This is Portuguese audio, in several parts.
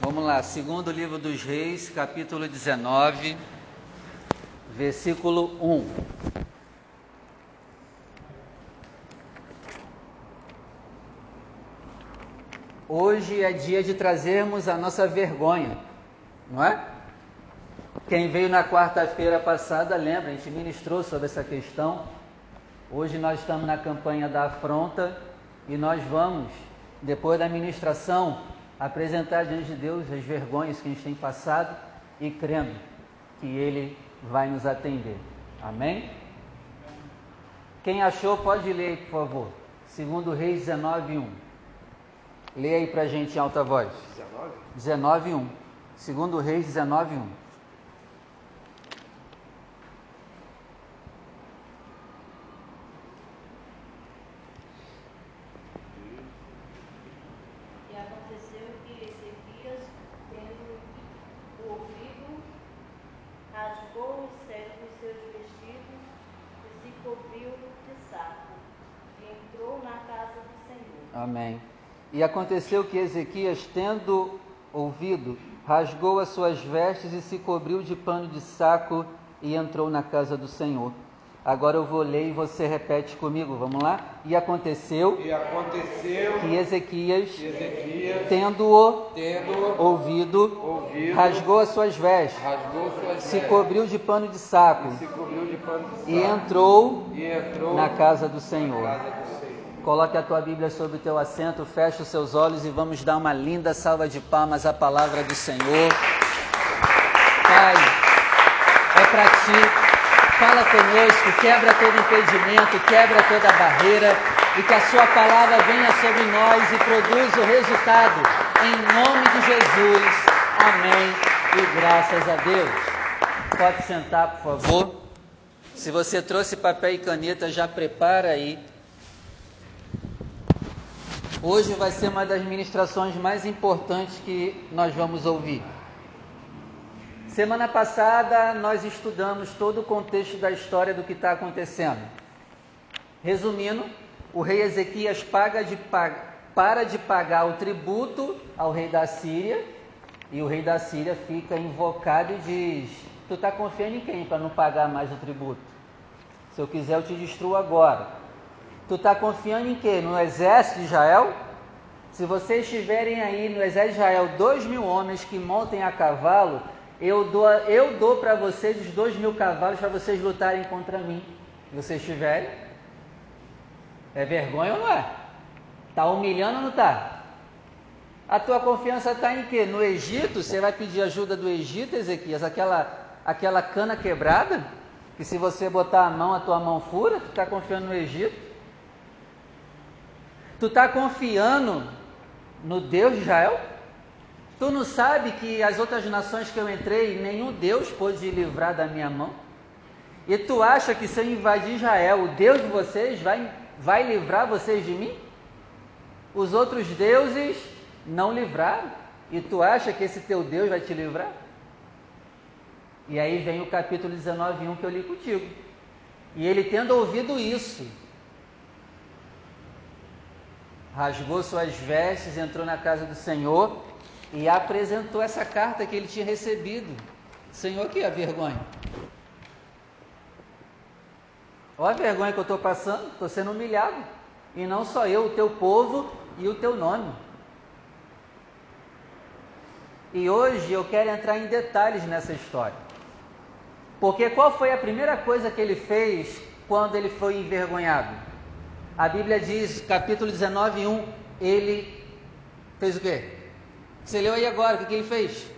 Vamos lá, segundo livro dos Reis, capítulo 19, versículo 1. Hoje é dia de trazermos a nossa vergonha, não é? Quem veio na quarta-feira passada, lembra, a gente ministrou sobre essa questão. Hoje nós estamos na campanha da afronta e nós vamos, depois da ministração, apresentar diante de Deus as vergonhas que a gente tem passado e crendo que Ele vai nos atender. Amém? Quem achou, pode ler, por favor. Segundo Reis 19, 1. Leia aí pra gente em alta voz. 19? 19, 1. Segundo Reis 19, 1. E aconteceu que Ezequias, tendo ouvido, rasgou as suas vestes e se cobriu de pano de saco e entrou na casa do Senhor. Agora eu vou ler e você repete comigo, vamos lá? E aconteceu, e aconteceu que Ezequias, Ezequias tendo-o tendo ouvido, ouvido, rasgou as suas vestes, suas se vestes, cobriu de pano de saco cobriu de pano de saco, e entrou e entrou na casa na casa do Senhor. Coloque a tua Bíblia sobre o teu assento, feche os seus olhos e vamos dar uma linda salva de palmas à palavra do Senhor. Pai, é para ti. Fala conosco, quebra todo impedimento, quebra toda barreira e que a sua palavra venha sobre nós e produza o resultado. Em nome de Jesus. Amém. E graças a Deus. Pode sentar, por favor. Se você trouxe papel e caneta, já prepara aí. Hoje vai ser uma das ministrações mais importantes que nós vamos ouvir. Semana passada nós estudamos todo o contexto da história do que está acontecendo. Resumindo, o rei Ezequias paga de, para de pagar o tributo ao rei da Síria e o rei da Síria fica invocado e diz: Tu está confiando em quem para não pagar mais o tributo? Se eu quiser, eu te destruo agora. Tu está confiando em quê? No exército de Israel? Se vocês tiverem aí no exército de Israel dois mil homens que montem a cavalo, eu dou, eu dou para vocês os dois mil cavalos para vocês lutarem contra mim. Se vocês tiverem. É vergonha ou não é? Está humilhando ou não está? A tua confiança está em quê? No Egito? Você vai pedir ajuda do Egito, Ezequias? Aquela, aquela cana quebrada? Que se você botar a mão, a tua mão fura? Tu está confiando no Egito? Tu está confiando no Deus de Israel? Tu não sabe que as outras nações que eu entrei, nenhum Deus pôde livrar da minha mão? E tu acha que se eu invadir Israel, o Deus de vocês vai, vai livrar vocês de mim? Os outros deuses não livraram. E tu acha que esse teu Deus vai te livrar? E aí vem o capítulo 19, 1 que eu li contigo. E ele tendo ouvido isso, rasgou suas vestes, entrou na casa do Senhor e apresentou essa carta que ele tinha recebido. Senhor, que a vergonha? Olha a vergonha que eu estou passando, estou sendo humilhado. E não só eu, o teu povo e o teu nome. E hoje eu quero entrar em detalhes nessa história. Porque qual foi a primeira coisa que ele fez quando ele foi envergonhado? A Bíblia diz, capítulo 19, 1, ele fez o quê? Você leu aí agora, o que, que ele fez?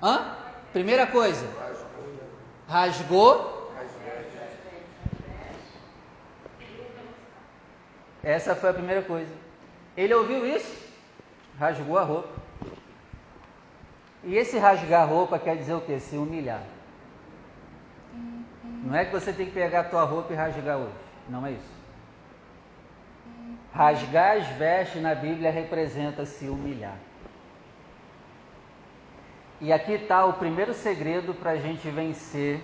Hã? Primeira coisa, rasgou. Essa foi a primeira coisa. Ele ouviu isso, rasgou a roupa. E esse rasgar a roupa quer dizer o quê? Se humilhar. Não é que você tem que pegar a tua roupa e rasgar hoje. Não é isso. Rasgar as vestes na Bíblia representa se humilhar. E aqui está o primeiro segredo para a gente vencer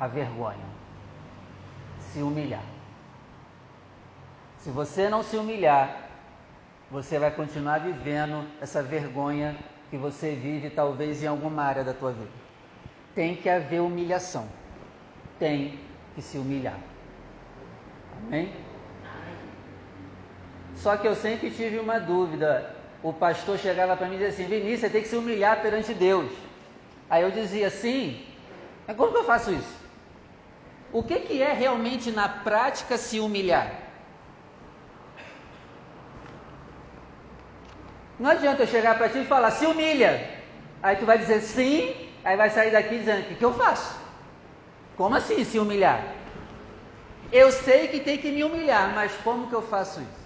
a vergonha: se humilhar. Se você não se humilhar, você vai continuar vivendo essa vergonha que você vive talvez em alguma área da tua vida. Tem que haver humilhação. Tem que se humilhar. Amém? Só que eu sempre tive uma dúvida. O pastor chegava para mim e dizia assim: Vinícius, você tem que se humilhar perante Deus. Aí eu dizia assim: Mas como que eu faço isso? O que, que é realmente na prática se humilhar? Não adianta eu chegar para ti e falar, se humilha. Aí tu vai dizer sim, aí vai sair daqui dizendo, o que, que eu faço? Como assim se humilhar? Eu sei que tem que me humilhar, mas como que eu faço isso?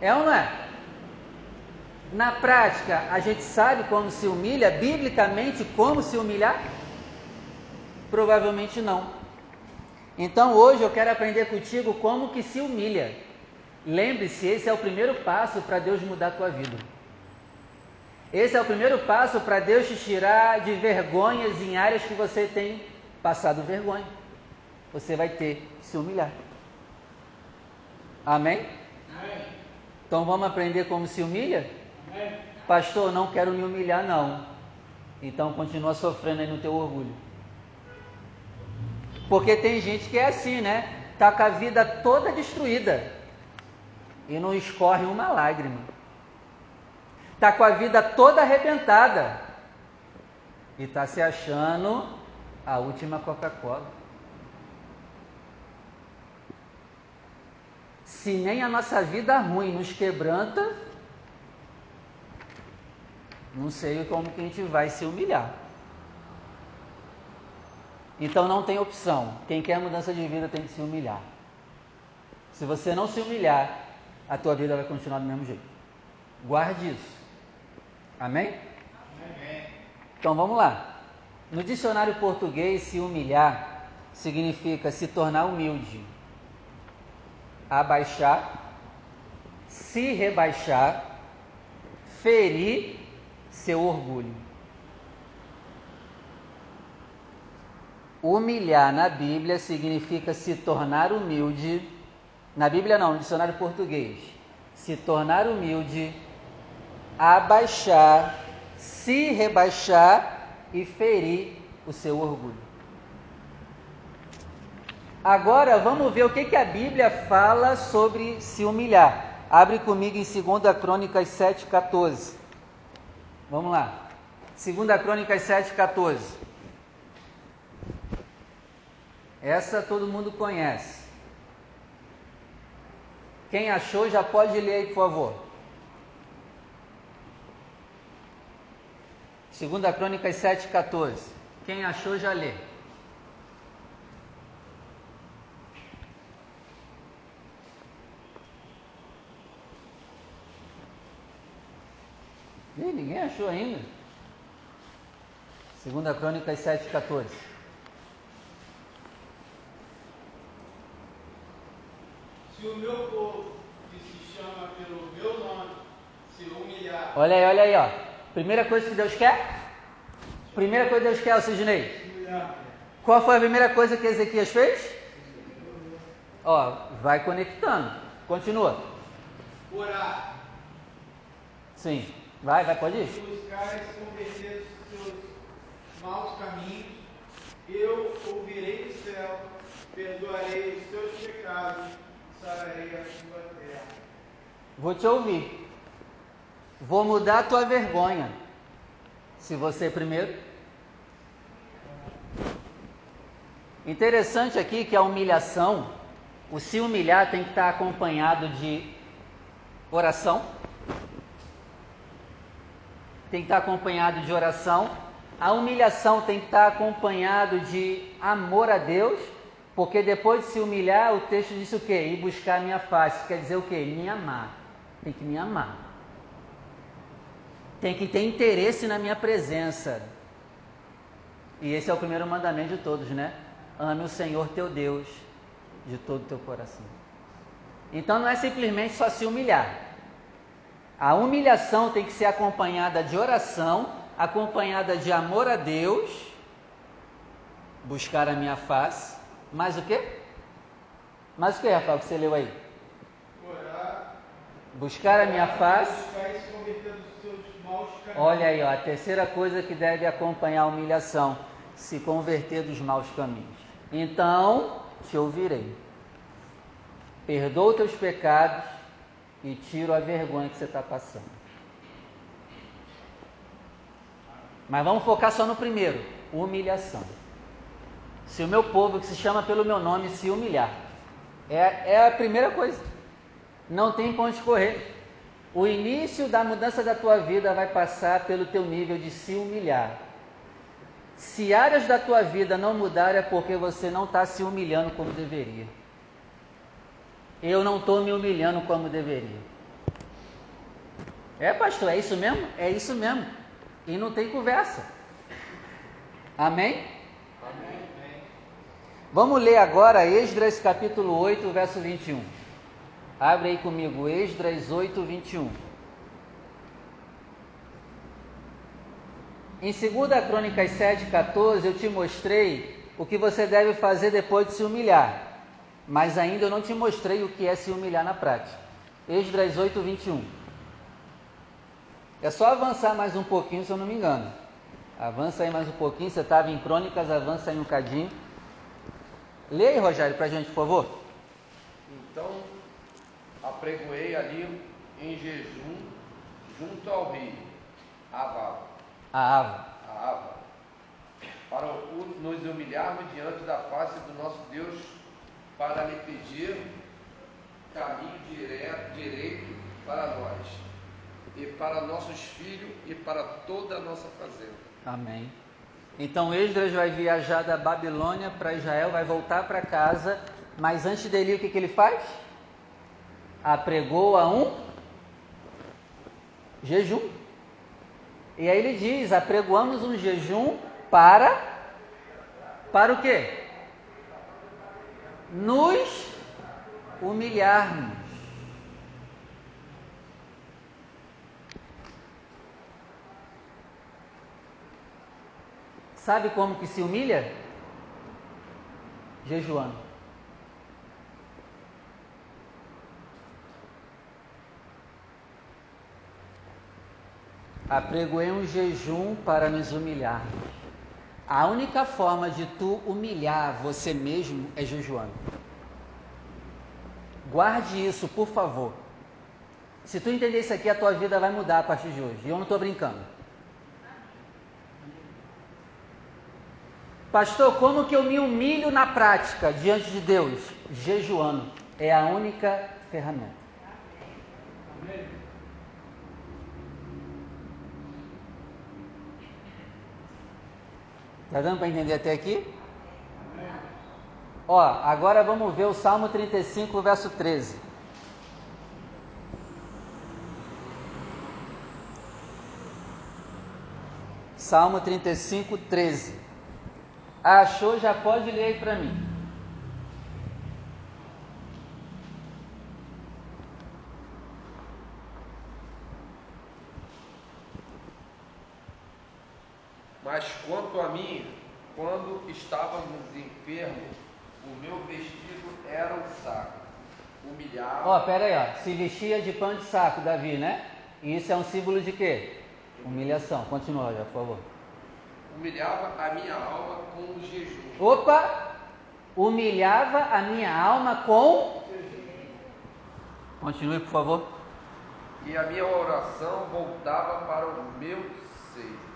É ou não é? Na prática, a gente sabe como se humilha, biblicamente, como se humilhar? Provavelmente não. Então hoje eu quero aprender contigo como que se humilha. Lembre-se, esse é o primeiro passo para Deus mudar a tua vida. Esse é o primeiro passo para Deus te tirar de vergonhas em áreas que você tem passado vergonha. Você vai ter que se humilhar. Amém? Amém. Então vamos aprender como se humilha? Amém. Pastor, não quero me humilhar não. Então continua sofrendo aí no teu orgulho. Porque tem gente que é assim, né? Tá com a vida toda destruída e não escorre uma lágrima. Está com a vida toda arrebentada e está se achando a última Coca-Cola. Se nem a nossa vida ruim nos quebranta, não sei como que a gente vai se humilhar. Então não tem opção. Quem quer mudança de vida tem que se humilhar. Se você não se humilhar, a tua vida vai continuar do mesmo jeito. Guarde isso. Amém? Amém. Então vamos lá. No dicionário português, se humilhar significa se tornar humilde, abaixar, se rebaixar, ferir seu orgulho. Humilhar na Bíblia significa se tornar humilde na Bíblia não, no dicionário português. Se tornar humilde, abaixar, se rebaixar e ferir o seu orgulho. Agora vamos ver o que, que a Bíblia fala sobre se humilhar. Abre comigo em 2 Crônicas 7,14. Vamos lá. 2 Crônicas 7,14. Essa todo mundo conhece. Quem achou já pode ler aí, por favor. Segunda Crônicas 7,14. Quem achou já lê. Ih, ninguém achou ainda. Segunda Crônicas 7,14. Se o meu povo, que se chama pelo meu nome, se humilhar. Olha aí, olha aí, ó. Primeira coisa que Deus quer? Primeira coisa que Deus quer, Sidney. Qual foi a primeira coisa que Ezequias fez? Ó, vai conectando. Continua. Orar. Sim. Vai, vai, pode ir. Seus maus caminhos, eu ouvirei do céu, perdoarei os seus pecados sararei a sua terra. Vou te ouvir. Vou mudar a tua vergonha. Se você primeiro. Interessante aqui que a humilhação, o se humilhar tem que estar acompanhado de oração. Tem que estar acompanhado de oração. A humilhação tem que estar acompanhado de amor a Deus porque depois de se humilhar, o texto diz o quê? Ir buscar a minha face. Quer dizer o quê? Me amar. Tem que me amar. Tem que ter interesse na minha presença. E esse é o primeiro mandamento de todos, né? Ame o Senhor teu Deus de todo o teu coração. Então não é simplesmente só se humilhar. A humilhação tem que ser acompanhada de oração, acompanhada de amor a Deus, buscar a minha face mais o quê? Mais o que, Rafael, que você leu aí? Orar. Buscar a minha face. Olha aí, ó, a terceira coisa que deve acompanhar a humilhação: se converter dos maus caminhos. Então te ouvirei. Perdoa os teus pecados e tiro a vergonha que você está passando. Mas vamos focar só no primeiro: humilhação. Se o meu povo, que se chama pelo meu nome, se humilhar, é, é a primeira coisa. Não tem para onde correr. O início da mudança da tua vida vai passar pelo teu nível de se humilhar. Se áreas da tua vida não mudarem, é porque você não está se humilhando como deveria. Eu não estou me humilhando como deveria. É, pastor, é isso mesmo? É isso mesmo. E não tem conversa. Amém? Amém. Vamos ler agora Esdras capítulo 8, verso 21. Abre aí comigo, Esdras 8, 21. Em 2 Crônicas 7, 14, eu te mostrei o que você deve fazer depois de se humilhar. Mas ainda eu não te mostrei o que é se humilhar na prática. Esdras 8, 21. É só avançar mais um pouquinho, se eu não me engano. Avança aí mais um pouquinho. Você estava em Crônicas, avança aí um cadinho. Leia aí, Rogério, para a gente, por favor. Então apregoei ali em jejum junto ao rio, Ava, A Ava. a Ava, para o- nos humilharmos diante da face do nosso Deus, para lhe pedir caminho direto, direito para nós, e para nossos filhos e para toda a nossa fazenda. Amém. Então Esdras vai viajar da Babilônia para Israel, vai voltar para casa, mas antes dele, o que, que ele faz? Apregou a um jejum. E aí ele diz: apregoamos um jejum para. Para o quê? Nos humilharmos. Sabe como que se humilha? Jejuando. Apregoei um jejum para nos humilhar. A única forma de tu humilhar você mesmo é jejuando. Guarde isso, por favor. Se tu entender isso aqui, a tua vida vai mudar a partir de hoje. E eu não estou brincando. Pastor, como que eu me humilho na prática diante de Deus? Jejuando. É a única ferramenta. Tá dando para entender até aqui? Ó, agora vamos ver o Salmo 35, verso 13. Salmo 35, 13. Achou, já pode ler aí para mim. Mas quanto a mim, quando estávamos enfermos, o meu vestido era um saco. Humilhava. Ó, pera aí, ó. Se vestia de pano de saco, Davi, né? E isso é um símbolo de quê? Humilhação. Continua, já, por favor. Humilhava a minha alma com o jejum. Opa! Humilhava a minha alma com. Continue, por favor. E a minha oração voltava para o meu seio.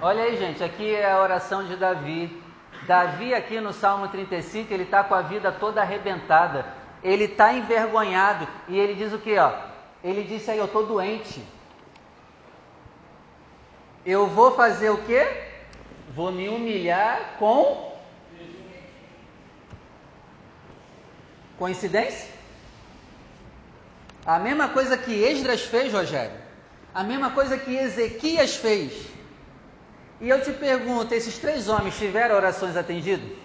Olha aí, gente, aqui é a oração de Davi. Davi, aqui no Salmo 35, ele está com a vida toda arrebentada. Ele está envergonhado. E ele diz o que, ó? Ele disse aí, eu estou doente. Eu vou fazer o quê? Vou me humilhar com. Coincidência? A mesma coisa que Esdras fez, Rogério. A mesma coisa que Ezequias fez. E eu te pergunto: esses três homens tiveram orações atendidas?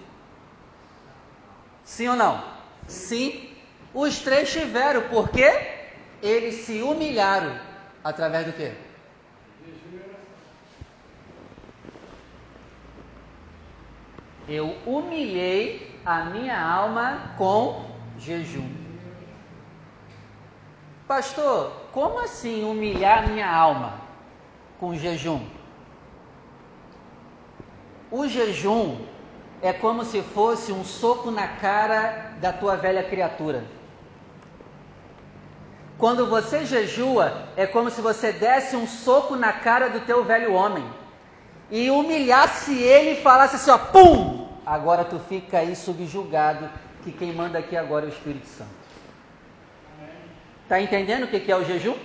Sim ou não? Sim. Os três tiveram, porque eles se humilharam. Através do quê? Eu humilhei a minha alma com jejum. Pastor, como assim humilhar minha alma com jejum? O jejum é como se fosse um soco na cara da tua velha criatura. Quando você jejua, é como se você desse um soco na cara do teu velho homem e humilhasse ele e falasse assim: ó, pum! Agora tu fica aí subjugado, que quem manda aqui agora é o Espírito Santo. Está entendendo o que é o jejum?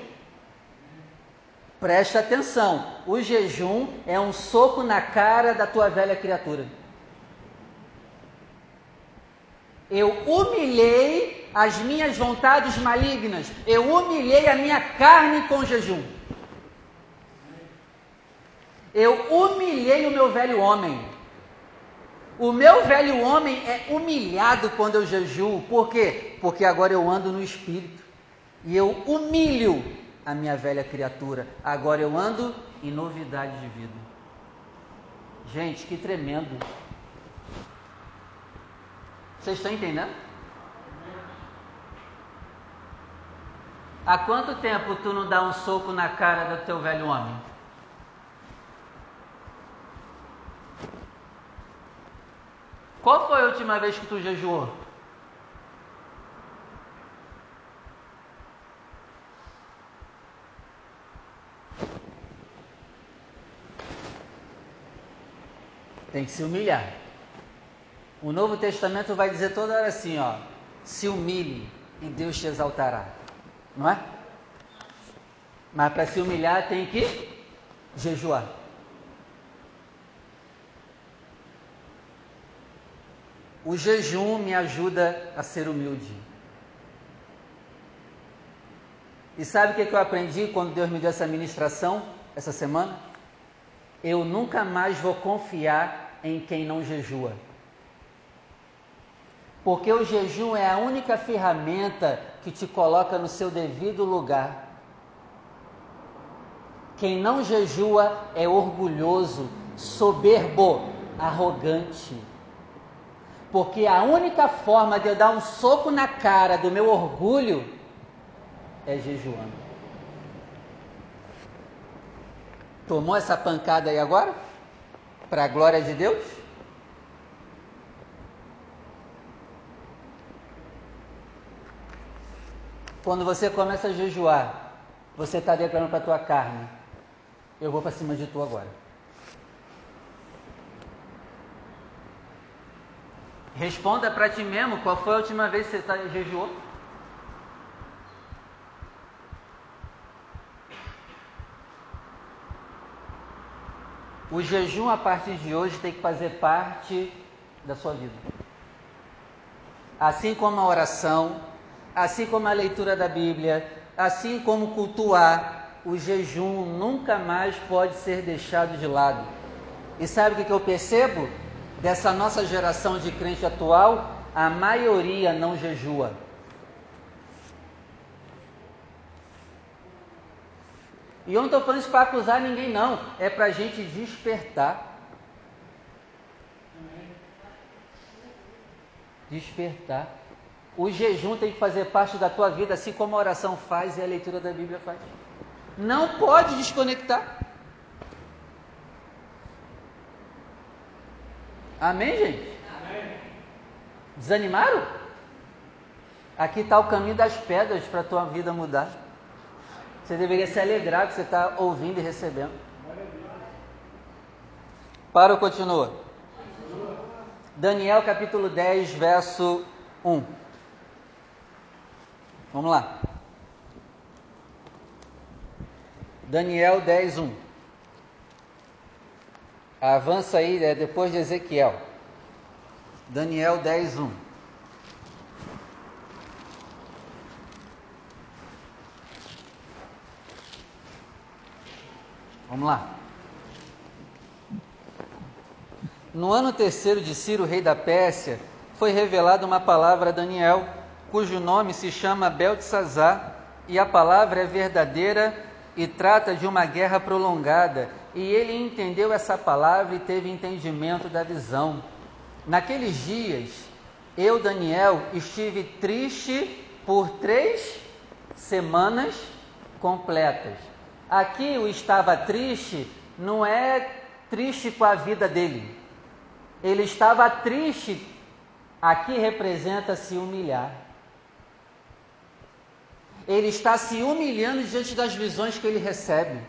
Presta atenção: o jejum é um soco na cara da tua velha criatura. Eu humilhei as minhas vontades malignas, eu humilhei a minha carne com jejum. Eu humilhei o meu velho homem. O meu velho homem é humilhado quando eu jejuo. Por quê? Porque agora eu ando no espírito. E eu humilho a minha velha criatura. Agora eu ando em novidade de vida. Gente, que tremendo. Vocês estão entendendo? Há quanto tempo tu não dá um soco na cara do teu velho homem? Qual foi a última vez que tu jejuou? Tem que se humilhar. O Novo Testamento vai dizer toda hora assim, ó, se humilhe e Deus te exaltará. Não é? Mas para se humilhar tem que jejuar. O jejum me ajuda a ser humilde. E sabe o que eu aprendi quando Deus me deu essa ministração essa semana? Eu nunca mais vou confiar em quem não jejua porque o jejum é a única ferramenta que te coloca no seu devido lugar. Quem não jejua é orgulhoso, soberbo, arrogante. Porque a única forma de eu dar um soco na cara do meu orgulho é jejuando. Tomou essa pancada aí agora? Para a glória de Deus? Quando você começa a jejuar, você está declarando para a tua carne: Eu vou para cima de tu agora. Responda para ti mesmo qual foi a última vez que você tá, jejuou. O jejum a partir de hoje tem que fazer parte da sua vida. Assim como a oração, assim como a leitura da Bíblia, assim como cultuar, o jejum nunca mais pode ser deixado de lado. E sabe o que eu percebo? Dessa nossa geração de crente atual, a maioria não jejua. E eu não estou falando isso para acusar ninguém, não. É para a gente despertar. Despertar. O jejum tem que fazer parte da tua vida, assim como a oração faz e a leitura da Bíblia faz. Não pode desconectar. Amém, gente? Amém. Desanimaram? Aqui está o caminho das pedras para a tua vida mudar. Você deveria se alegrar que você está ouvindo e recebendo. Para ou continua? Daniel capítulo 10, verso 1. Vamos lá. Daniel 10, 1. Avança aí, é depois de Ezequiel. Daniel 10, 1. Vamos lá. No ano terceiro de Ciro, rei da Pérsia, foi revelada uma palavra a Daniel cujo nome se chama Beltesazar, e a palavra é verdadeira e trata de uma guerra prolongada. E ele entendeu essa palavra e teve entendimento da visão. Naqueles dias, eu, Daniel, estive triste por três semanas completas. Aqui o estava triste não é triste com a vida dele. Ele estava triste, aqui representa se humilhar. Ele está se humilhando diante das visões que ele recebe.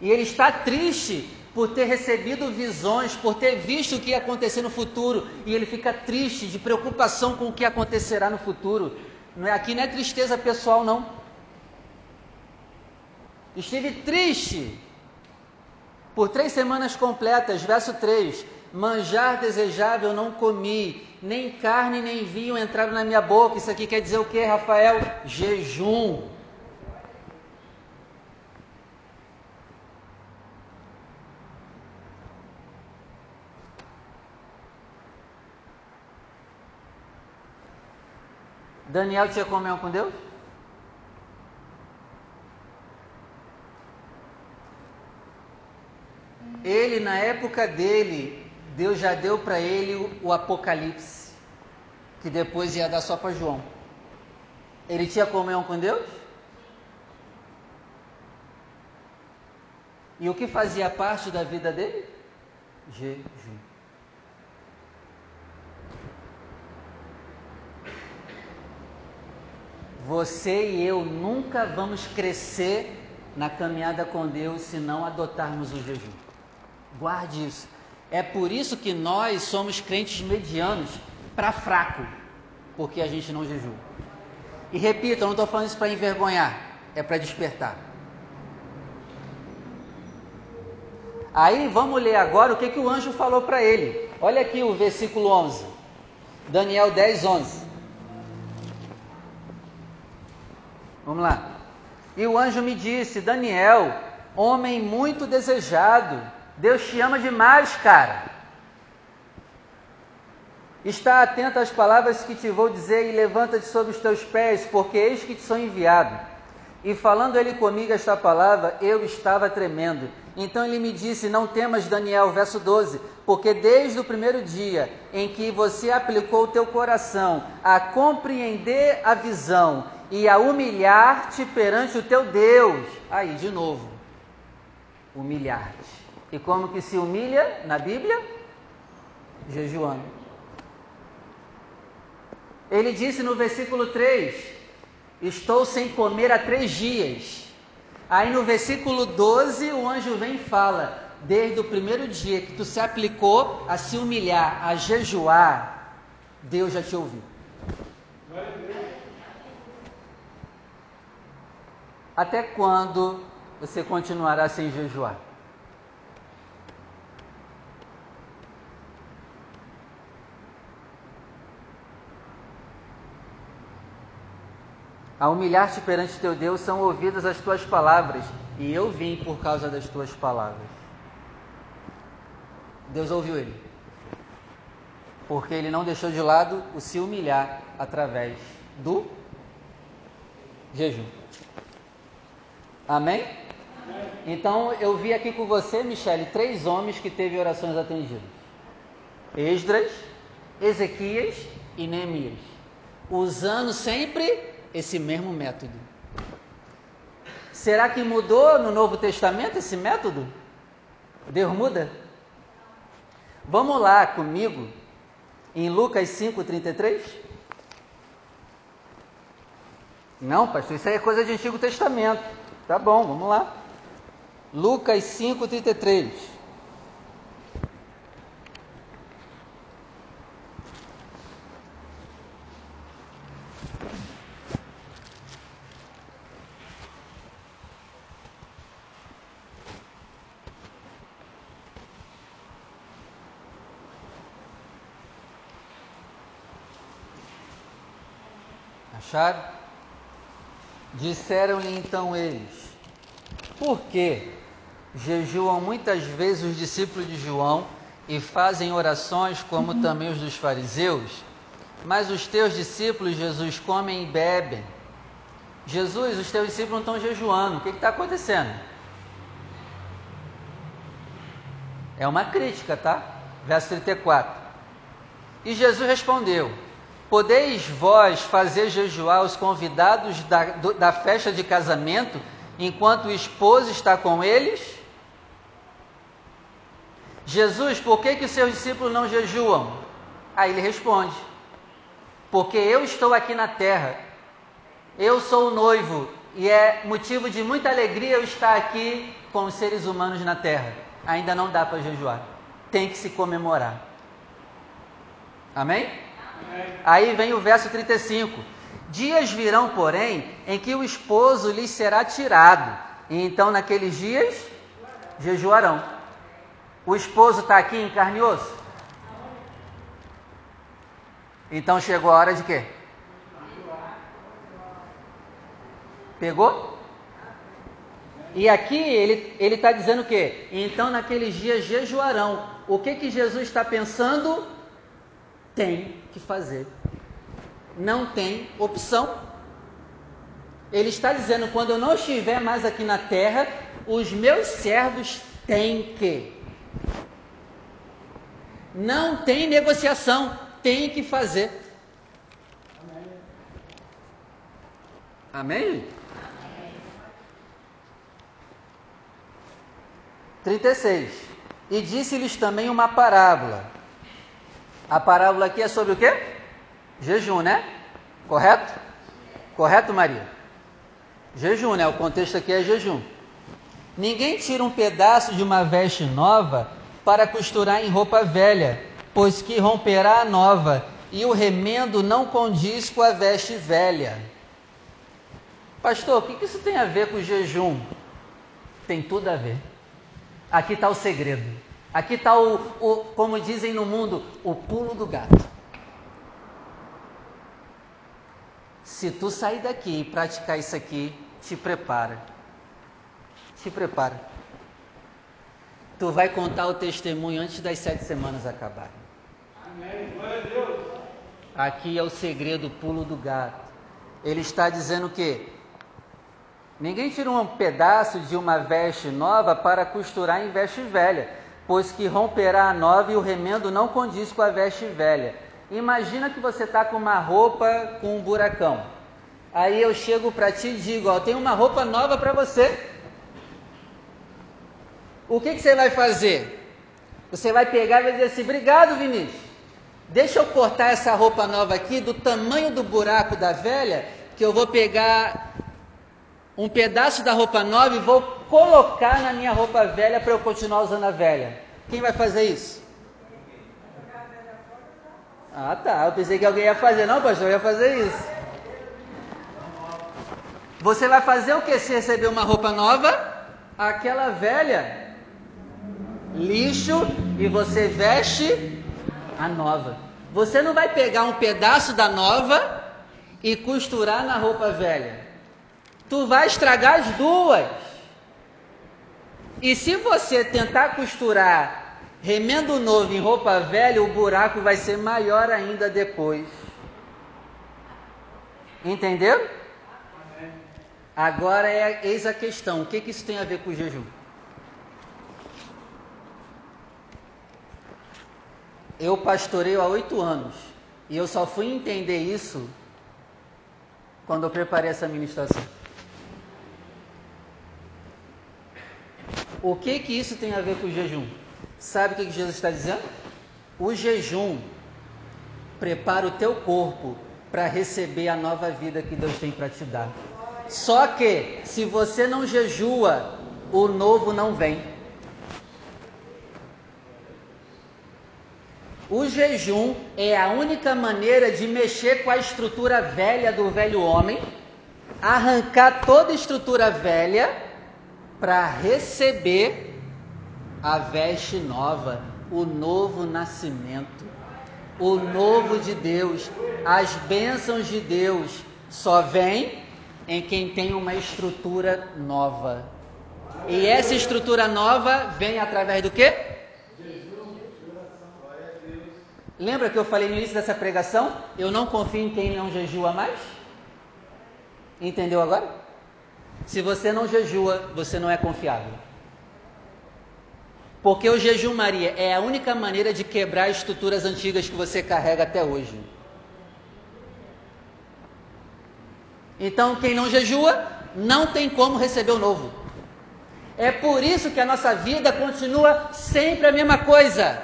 E ele está triste por ter recebido visões, por ter visto o que ia acontecer no futuro, e ele fica triste, de preocupação com o que acontecerá no futuro. É, aqui não é tristeza pessoal, não. Estive triste por três semanas completas, verso 3: Manjar desejável não comi, nem carne nem vinho entraram na minha boca. Isso aqui quer dizer o que, Rafael? Jejum. Daniel tinha comunhão com Deus? Ele, na época dele, Deus já deu para ele o, o Apocalipse, que depois ia dar só para João. Ele tinha comunhão com Deus? E o que fazia parte da vida dele? Jejum. Você e eu nunca vamos crescer na caminhada com Deus se não adotarmos o jejum. Guarde isso. É por isso que nós somos crentes medianos para fraco, porque a gente não jejua. E repito, eu não estou falando isso para envergonhar, é para despertar. Aí vamos ler agora o que, que o anjo falou para ele. Olha aqui o versículo 11. Daniel 10, 11. Vamos lá. E o anjo me disse: Daniel, homem muito desejado, Deus te ama demais, cara. Está atento às palavras que te vou dizer e levanta-te sobre os teus pés, porque eis que te sou enviado. E falando ele comigo esta palavra, eu estava tremendo. Então ele me disse: Não temas, Daniel, verso 12, porque desde o primeiro dia em que você aplicou o teu coração a compreender a visão e a humilhar-te perante o teu Deus. Aí, de novo, humilhar-te. E como que se humilha na Bíblia? Jejuando. Ele disse no versículo 3: Estou sem comer há três dias. Aí no versículo 12, o anjo vem e fala: Desde o primeiro dia que tu se aplicou a se humilhar, a jejuar, Deus já te ouviu. Até quando você continuará sem jejuar? A humilhar-te perante teu Deus são ouvidas as tuas palavras, e eu vim por causa das tuas palavras. Deus ouviu ele, porque ele não deixou de lado o se humilhar através do jejum. Amém? Então eu vi aqui com você, Michele, três homens que teve orações atendidas: Esdras, Ezequias e Neemias, usando sempre esse mesmo método. Será que mudou no Novo Testamento esse método? Deus muda? Vamos lá comigo em Lucas 5,33? Não, pastor, isso aí é coisa de Antigo Testamento. Tá bom, vamos lá. Lucas 5,33. Acharam? Disseram-lhe então eles: Por que jejuam muitas vezes os discípulos de João e fazem orações como também os dos fariseus? Mas os teus discípulos, Jesus, comem e bebem. Jesus, os teus discípulos não estão jejuando. O que está acontecendo? É uma crítica, tá? Verso 34. E Jesus respondeu: Podeis vós fazer jejuar os convidados da, do, da festa de casamento enquanto o esposo está com eles? Jesus, por que, que seus discípulos não jejuam? Aí ele responde: Porque eu estou aqui na terra, eu sou o noivo, e é motivo de muita alegria eu estar aqui com os seres humanos na terra. Ainda não dá para jejuar, tem que se comemorar. Amém? Aí vem o verso 35. Dias virão, porém, em que o esposo lhes será tirado, e então naqueles dias jejuarão. O esposo está aqui em carne e osso? Então chegou a hora de quê? Pegou? E aqui ele está dizendo o quê? Então naqueles dias jejuarão. O que, que Jesus está pensando? Tem que fazer. Não tem opção. Ele está dizendo: quando eu não estiver mais aqui na terra, os meus servos têm que não tem negociação, tem que fazer. Amém? Amém? 36. E disse-lhes também uma parábola. A parábola aqui é sobre o quê? Jejum, né? Correto? Correto, Maria? Jejum, né? O contexto aqui é jejum. Ninguém tira um pedaço de uma veste nova para costurar em roupa velha, pois que romperá a nova, e o remendo não condiz com a veste velha. Pastor, o que isso tem a ver com o jejum? Tem tudo a ver. Aqui está o segredo. Aqui está o, o, como dizem no mundo, o pulo do gato. Se tu sair daqui e praticar isso aqui, te prepara. Te prepara tu vai contar o testemunho antes das sete semanas acabarem. Amém. Glória a Deus. Aqui é o segredo pulo do gato. Ele está dizendo que ninguém tira um pedaço de uma veste nova para costurar em veste velha, pois que romperá a nova e o remendo não condiz com a veste velha. Imagina que você está com uma roupa com um buracão. Aí eu chego para ti e digo: Ó, tem uma roupa nova para você o que, que você vai fazer? Você vai pegar e vai dizer assim: obrigado, Vinícius. Deixa eu cortar essa roupa nova aqui do tamanho do buraco da velha, que eu vou pegar um pedaço da roupa nova e vou colocar na minha roupa velha para eu continuar usando a velha. Quem vai fazer isso? Ah, tá. Eu pensei que alguém ia fazer. Não, pastor, eu ia fazer isso. Você vai fazer o que se receber uma roupa nova? Aquela velha lixo e você veste a nova. Você não vai pegar um pedaço da nova e costurar na roupa velha. Tu vai estragar as duas. E se você tentar costurar remendo novo em roupa velha, o buraco vai ser maior ainda depois. Entendeu? Agora é, eis a questão: o que, que isso tem a ver com o jejum? eu pastoreio há oito anos e eu só fui entender isso quando eu preparei essa ministração. O que que isso tem a ver com o jejum? Sabe o que, que Jesus está dizendo? O jejum prepara o teu corpo para receber a nova vida que Deus tem para te dar. Só que se você não jejua, o novo não vem. O jejum é a única maneira de mexer com a estrutura velha do velho homem, arrancar toda a estrutura velha para receber a veste nova, o novo nascimento, o novo de Deus, as bênçãos de Deus só vem em quem tem uma estrutura nova. E essa estrutura nova vem através do quê? Lembra que eu falei no início dessa pregação? Eu não confio em quem não jejua mais? Entendeu agora? Se você não jejua, você não é confiável. Porque o jejum, Maria, é a única maneira de quebrar estruturas antigas que você carrega até hoje. Então, quem não jejua, não tem como receber o novo. É por isso que a nossa vida continua sempre a mesma coisa.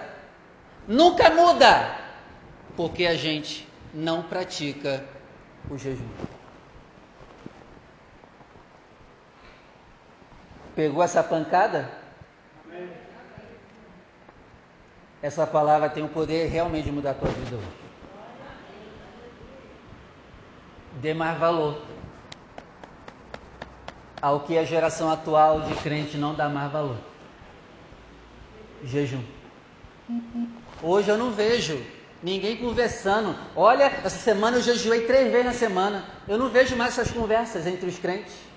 Nunca muda. Porque a gente não pratica o jejum. Pegou essa pancada? Essa palavra tem o poder realmente de mudar a tua vida hoje. Dê mais valor ao que a geração atual de crente não dá mais valor. Jejum. Hoje eu não vejo ninguém conversando. Olha, essa semana eu jejuei três vezes na semana. Eu não vejo mais essas conversas entre os crentes.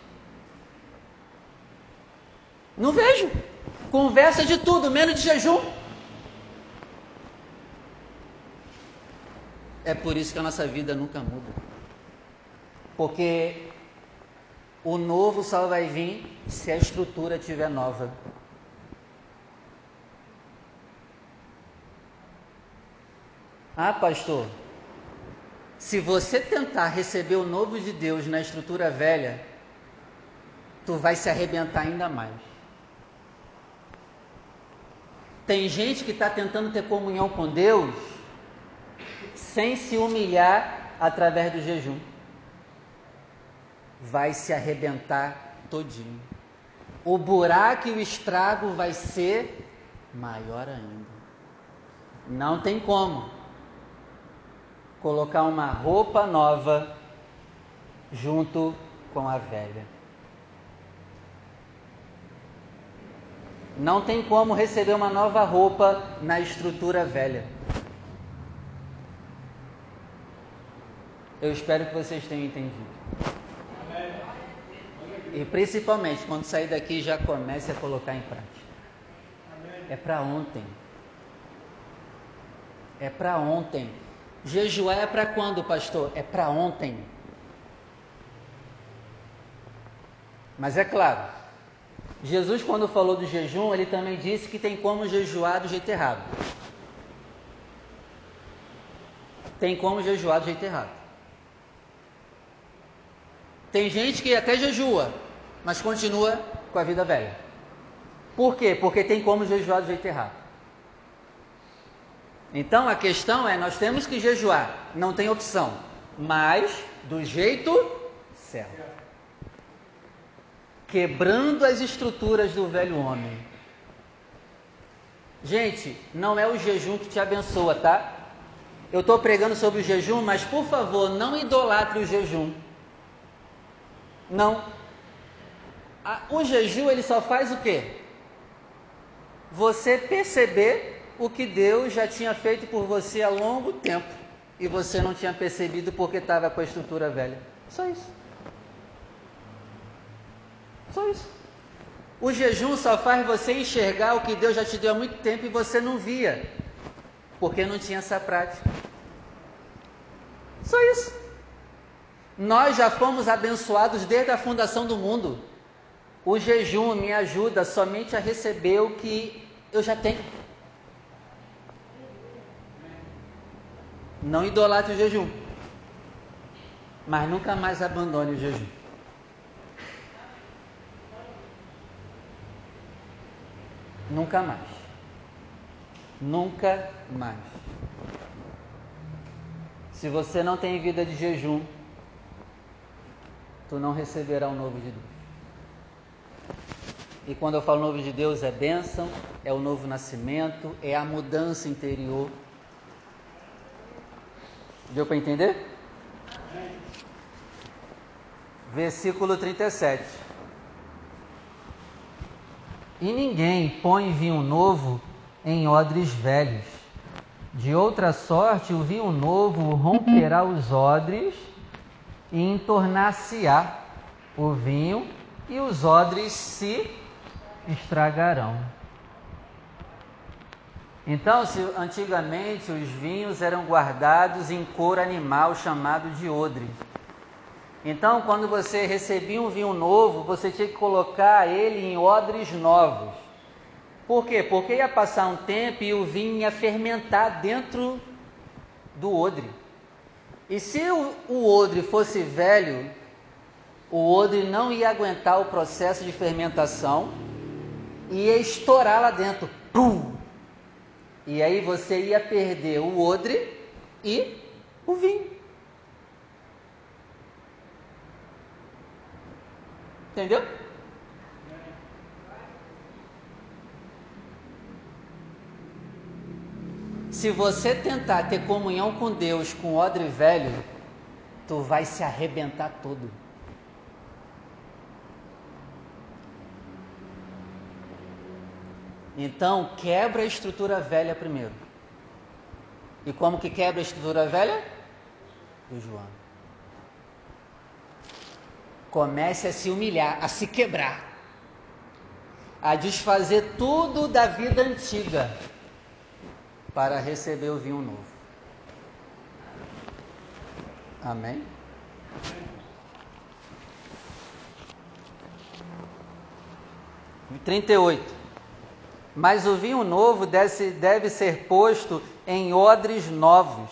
Não vejo. Conversa de tudo, menos de jejum. É por isso que a nossa vida nunca muda. Porque o novo só vai vir se a estrutura estiver nova. Ah, pastor, se você tentar receber o novo de Deus na estrutura velha, tu vai se arrebentar ainda mais. Tem gente que está tentando ter comunhão com Deus sem se humilhar através do jejum. Vai se arrebentar todinho. O buraco e o estrago vai ser maior ainda. Não tem como colocar uma roupa nova junto com a velha. Não tem como receber uma nova roupa na estrutura velha. Eu espero que vocês tenham entendido. E principalmente quando sair daqui já comece a colocar em prática. É para ontem. É para ontem. Jejuar é para quando, pastor? É para ontem. Mas é claro, Jesus, quando falou do jejum, ele também disse que tem como jejuar do jeito errado. Tem como jejuar do jeito errado. Tem gente que até jejua, mas continua com a vida velha. Por quê? Porque tem como jejuar do jeito errado. Então a questão é: nós temos que jejuar, não tem opção, mas do jeito certo. Quebrando as estruturas do velho homem. Gente, não é o jejum que te abençoa, tá? Eu estou pregando sobre o jejum, mas por favor, não idolatre o jejum. Não. O jejum ele só faz o quê? Você perceber o que Deus já tinha feito por você há longo tempo e você não tinha percebido porque estava com a estrutura velha. Só isso. Só isso. O jejum só faz você enxergar o que Deus já te deu há muito tempo e você não via, porque não tinha essa prática. Só isso. Nós já fomos abençoados desde a fundação do mundo. O jejum me ajuda somente a receber o que eu já tenho. Não idolatre o jejum, mas nunca mais abandone o jejum. Nunca mais. Nunca mais. Se você não tem vida de jejum, tu não receberá o novo de Deus. E quando eu falo novo de Deus, é bênção, é o novo nascimento, é a mudança interior. Deu para entender? Versículo 37. E ninguém põe vinho novo em odres velhos. De outra sorte, o vinho novo romperá os odres e entornar-se-á o vinho, e os odres se estragarão. Então, se antigamente os vinhos eram guardados em couro animal chamado de odre. Então, quando você recebia um vinho novo, você tinha que colocar ele em odres novos. Por quê? Porque ia passar um tempo e o vinho ia fermentar dentro do odre. E se o, o odre fosse velho, o odre não ia aguentar o processo de fermentação e ia estourar lá dentro. Pum! E aí você ia perder o odre e o vinho. Entendeu? Se você tentar ter comunhão com Deus com odre velho, tu vai se arrebentar todo. Então, quebra a estrutura velha primeiro. E como que quebra a estrutura velha? Jejuando. Comece a se humilhar, a se quebrar, a desfazer tudo da vida antiga para receber o vinho novo. Amém? 38. Mas o vinho novo deve, deve ser posto em odres novos,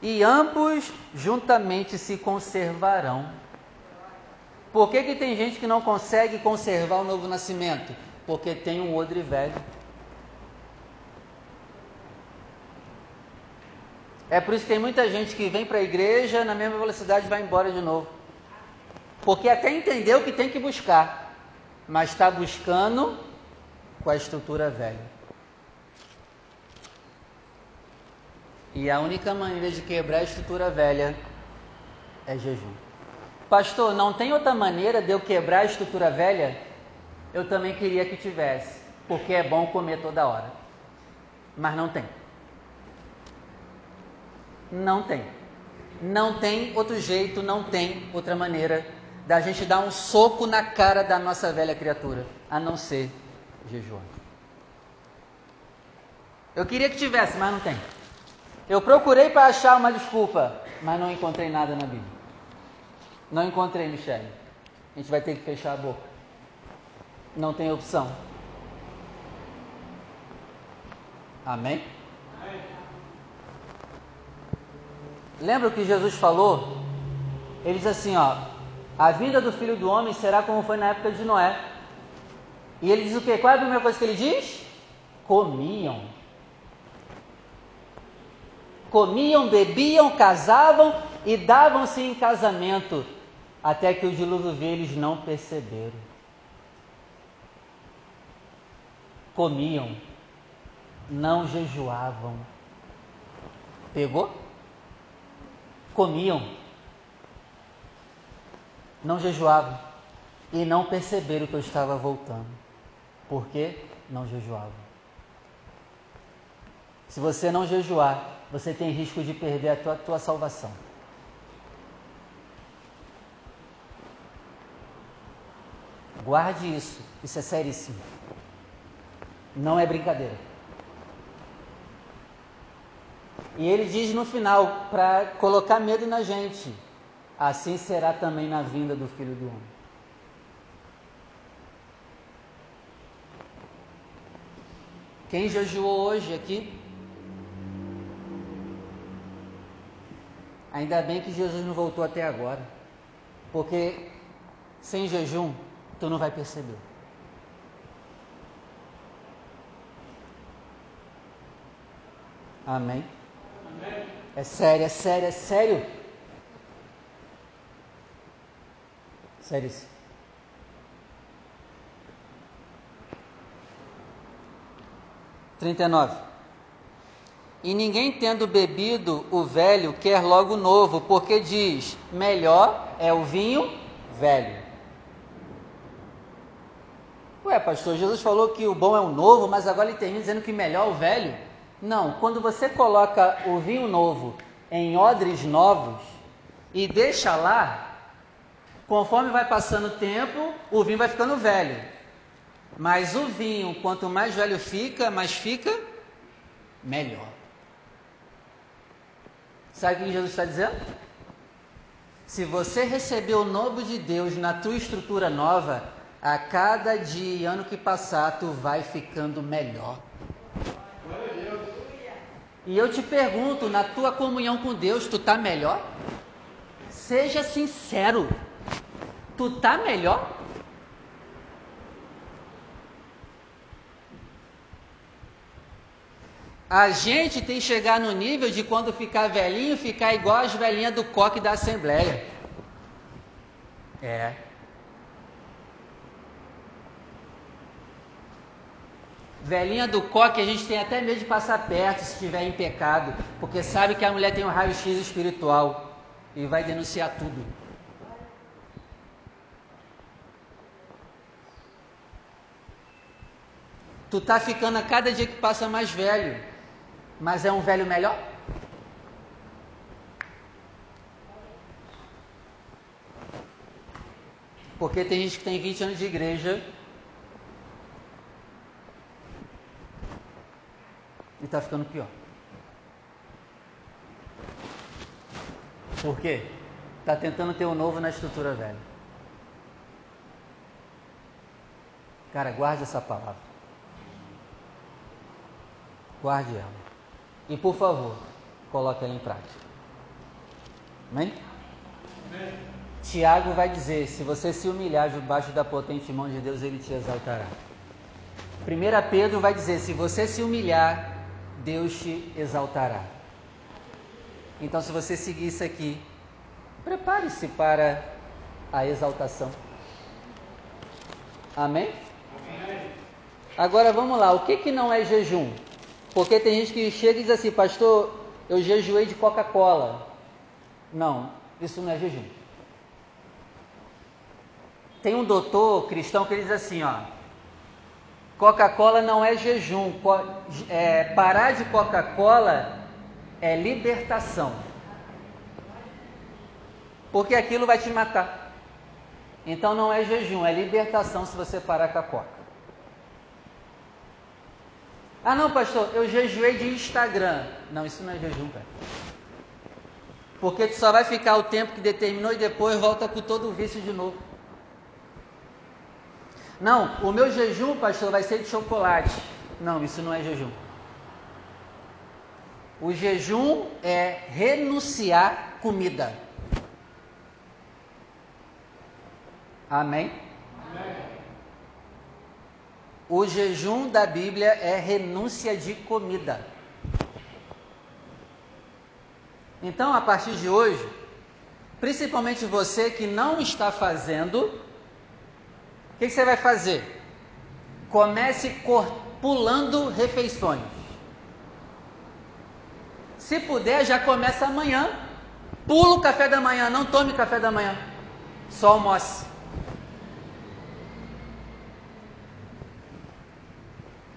e ambos juntamente se conservarão. Por que, que tem gente que não consegue conservar o novo nascimento? Porque tem um odre velho. É por isso que tem muita gente que vem para a igreja na mesma velocidade vai embora de novo. Porque até entendeu que tem que buscar, mas está buscando com a estrutura velha. E a única maneira de quebrar a estrutura velha é jejum. Pastor, não tem outra maneira de eu quebrar a estrutura velha? Eu também queria que tivesse, porque é bom comer toda hora. Mas não tem. Não tem. Não tem outro jeito, não tem outra maneira da gente dar um soco na cara da nossa velha criatura, a não ser jejuando. Eu queria que tivesse, mas não tem. Eu procurei para achar uma desculpa, mas não encontrei nada na Bíblia. Não encontrei, Michele. A gente vai ter que fechar a boca. Não tem opção. Amém? Lembra o que Jesus falou? Ele diz assim, ó, a vinda do Filho do Homem será como foi na época de Noé. E ele diz o quê? Qual é a primeira coisa que ele diz? Comiam. Comiam, bebiam, casavam e davam-se em casamento, até que o dilúvio veio, eles não perceberam. Comiam, não jejuavam. Pegou? comiam, não jejuavam e não perceberam que eu estava voltando. Por quê? Não jejuavam. Se você não jejuar, você tem risco de perder a tua, tua salvação. Guarde isso, isso é seríssimo. Não é brincadeira. E ele diz no final, para colocar medo na gente: assim será também na vinda do Filho do Homem. Quem jejuou hoje aqui? Ainda bem que Jesus não voltou até agora, porque sem jejum tu não vai perceber. Amém. É sério, é sério, é sério. Sério isso. Trinta e nove. E ninguém tendo bebido o velho quer logo o novo, porque diz: melhor é o vinho velho. Pastor, Jesus falou que o bom é o novo, mas agora ele termina dizendo que melhor é o velho. Não, quando você coloca o vinho novo em odres novos e deixa lá, conforme vai passando o tempo, o vinho vai ficando velho. Mas o vinho, quanto mais velho fica, mais fica melhor. Sabe o que Jesus está dizendo? Se você receber o novo de Deus na tua estrutura nova, a cada dia ano que passar, tu vai ficando melhor. E eu te pergunto, na tua comunhão com Deus, tu está melhor? Seja sincero. Tu tá melhor? A gente tem que chegar no nível de quando ficar velhinho, ficar igual as velhinhas do coque da Assembleia. É. Velhinha do coque, a gente tem até medo de passar perto se estiver em pecado, porque sabe que a mulher tem um raio-x espiritual e vai denunciar tudo. Tu tá ficando a cada dia que passa mais velho, mas é um velho melhor? Porque tem gente que tem 20 anos de igreja e está ficando pior. Por quê? Está tentando ter o um novo na estrutura velha. Cara, guarde essa palavra. Guarde ela. E por favor, coloque ela em prática. Amém? Amém. Tiago vai dizer: se você se humilhar debaixo da potente mão de Deus, ele te exaltará. 1 Pedro vai dizer: se você se humilhar, Deus te exaltará. Então, se você seguir isso aqui, prepare-se para a exaltação. Amém? Agora vamos lá, o que, que não é jejum? Porque tem gente que chega e diz assim, pastor, eu jejuei de Coca-Cola. Não, isso não é jejum. Tem um doutor cristão que diz assim, ó, Coca-Cola não é jejum. É, parar de Coca-Cola é libertação. Porque aquilo vai te matar. Então não é jejum, é libertação se você parar com a Coca. Ah não, pastor, eu jejuei de Instagram. Não, isso não é jejum, cara. Porque tu só vai ficar o tempo que determinou e depois volta com todo o vício de novo. Não, o meu jejum, pastor, vai ser de chocolate. Não, isso não é jejum. O jejum é renunciar comida. Amém? Amém? O jejum da Bíblia é renúncia de comida. Então, a partir de hoje, principalmente você que não está fazendo, que, que você vai fazer? Comece pulando refeições. Se puder, já começa amanhã. Pula o café da manhã, não tome café da manhã. Só almoce.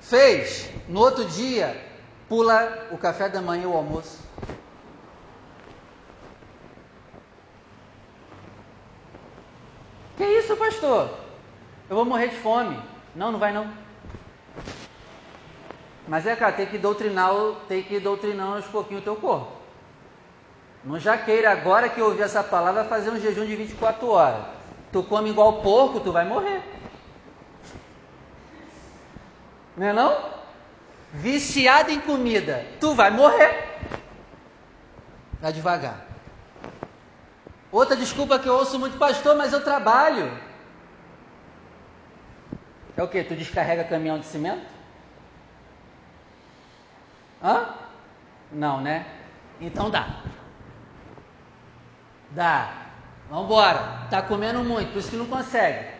Fez, no outro dia, pula o café da manhã e o almoço. Que isso, pastor? Eu vou morrer de fome. Não, não vai não. Mas é, cara, tem que doutrinar, tem que doutrinar uns pouquinho o teu corpo. Não já queira agora que ouvir essa palavra fazer um jejum de 24 horas. Tu come igual porco, tu vai morrer. Não é não? Viciado em comida, tu vai morrer. Vai devagar. Outra desculpa que eu ouço muito, pastor, mas eu trabalho. É o que? Tu descarrega caminhão de cimento? Hã? Não, né? Então dá. Dá. Vamos embora. Tá comendo muito, por isso que não consegue.